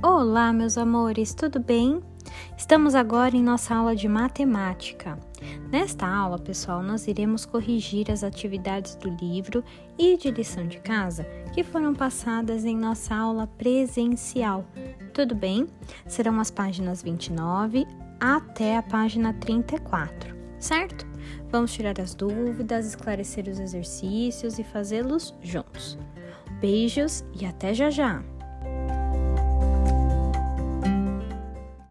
Olá, meus amores, tudo bem? Estamos agora em nossa aula de matemática. Nesta aula, pessoal, nós iremos corrigir as atividades do livro e de lição de casa que foram passadas em nossa aula presencial. Tudo bem? Serão as páginas 29 até a página 34, certo? Vamos tirar as dúvidas, esclarecer os exercícios e fazê-los juntos. Beijos e até já já!